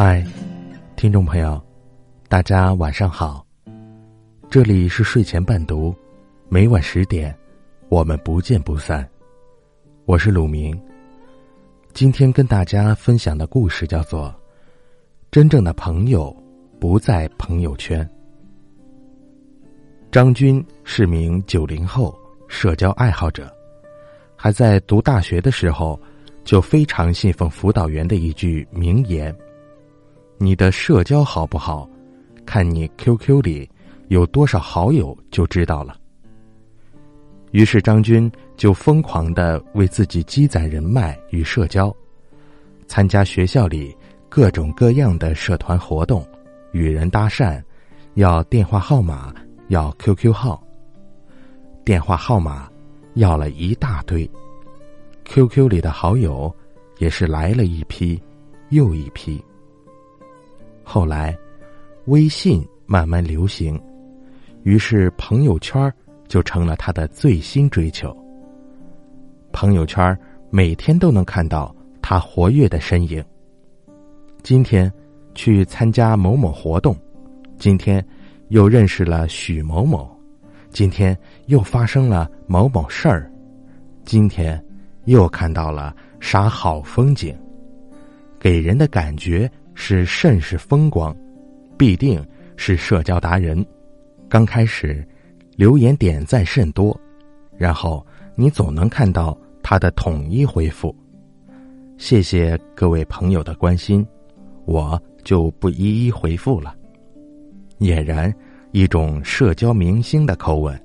嗨，听众朋友，大家晚上好。这里是睡前伴读，每晚十点，我们不见不散。我是鲁明。今天跟大家分享的故事叫做《真正的朋友不在朋友圈》。张军是名九零后社交爱好者，还在读大学的时候就非常信奉辅导员的一句名言。你的社交好不好，看你 QQ 里有多少好友就知道了。于是张军就疯狂的为自己积攒人脉与社交，参加学校里各种各样的社团活动，与人搭讪，要电话号码，要 QQ 号。电话号码要了一大堆，QQ 里的好友也是来了一批又一批。后来，微信慢慢流行，于是朋友圈就成了他的最新追求。朋友圈每天都能看到他活跃的身影。今天去参加某某活动，今天又认识了许某某，今天又发生了某某事儿，今天又看到了啥好风景，给人的感觉。是甚是风光，必定是社交达人。刚开始，留言点赞甚多，然后你总能看到他的统一回复。谢谢各位朋友的关心，我就不一一回复了。俨然一种社交明星的口吻。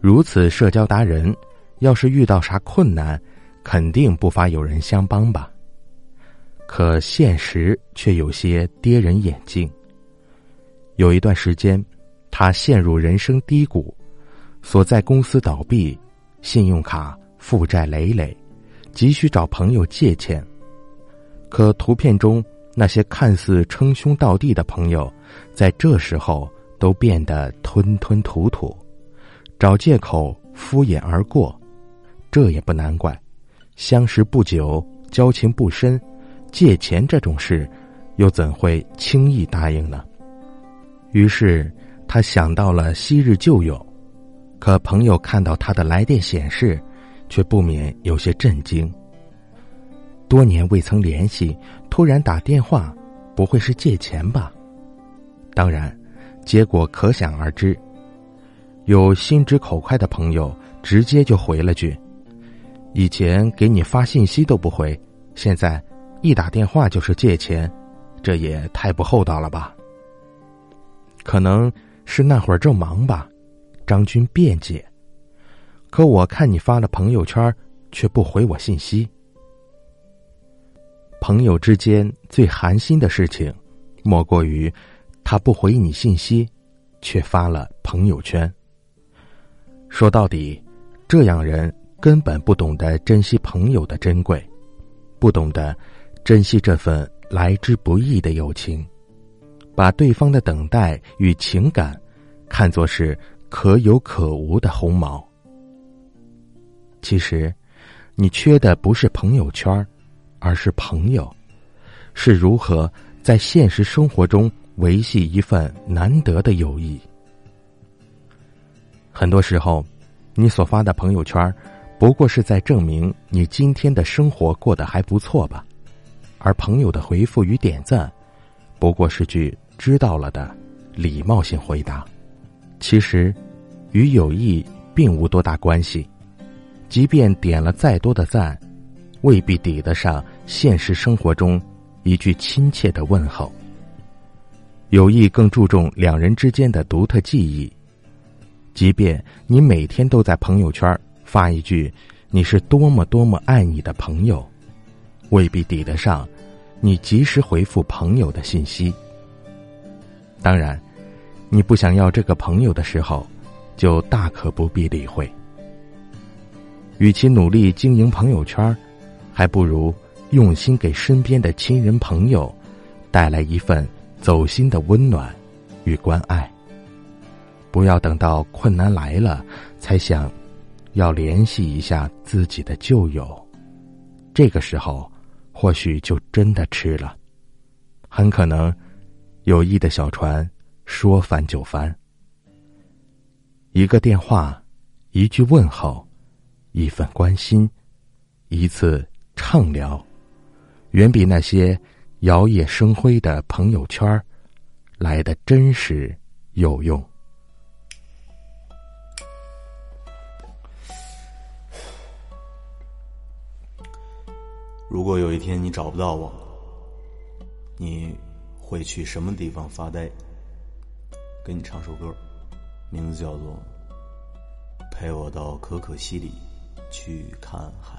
如此社交达人，要是遇到啥困难，肯定不乏有人相帮吧。可现实却有些跌人眼镜。有一段时间，他陷入人生低谷，所在公司倒闭，信用卡负债累累，急需找朋友借钱。可图片中那些看似称兄道弟的朋友，在这时候都变得吞吞吐吐，找借口敷衍而过。这也不难怪，相识不久，交情不深。借钱这种事，又怎会轻易答应呢？于是他想到了昔日旧友，可朋友看到他的来电显示，却不免有些震惊。多年未曾联系，突然打电话，不会是借钱吧？当然，结果可想而知。有心直口快的朋友，直接就回了句：“以前给你发信息都不回，现在。”一打电话就是借钱，这也太不厚道了吧？可能是那会儿正忙吧，张军辩解。可我看你发了朋友圈，却不回我信息。朋友之间最寒心的事情，莫过于他不回你信息，却发了朋友圈。说到底，这样人根本不懂得珍惜朋友的珍贵，不懂得。珍惜这份来之不易的友情，把对方的等待与情感看作是可有可无的鸿毛。其实，你缺的不是朋友圈，而是朋友，是如何在现实生活中维系一份难得的友谊。很多时候，你所发的朋友圈，不过是在证明你今天的生活过得还不错吧。而朋友的回复与点赞，不过是句“知道了”的礼貌性回答，其实与友谊并无多大关系。即便点了再多的赞，未必抵得上现实生活中一句亲切的问候。友谊更注重两人之间的独特记忆，即便你每天都在朋友圈发一句“你是多么多么爱你的朋友”。未必抵得上你及时回复朋友的信息。当然，你不想要这个朋友的时候，就大可不必理会。与其努力经营朋友圈，还不如用心给身边的亲人朋友带来一份走心的温暖与关爱。不要等到困难来了才想要联系一下自己的旧友，这个时候。或许就真的吃了。很可能友谊的小船说翻就翻。一个电话，一句问候，一份关心，一次畅聊，远比那些摇曳生辉的朋友圈来的真实有用。如果有一天你找不到我，你会去什么地方发呆？给你唱首歌，名字叫做《陪我到可可西里去看海》。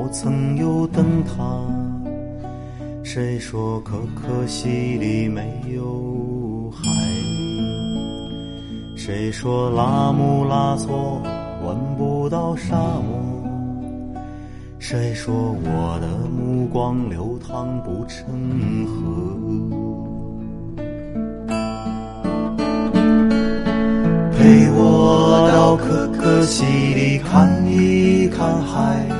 不曾有灯塔，谁说可可西里没有海？谁说拉姆拉措闻不到沙漠？谁说我的目光流淌不成河？陪我到可可西里看一看海。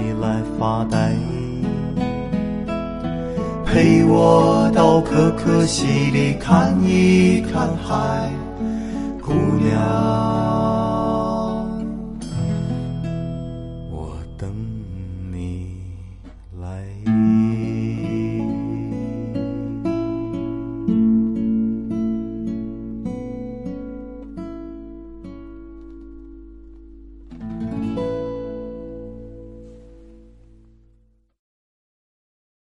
你来发呆陪我到可可西里看一看海姑娘。我等你来。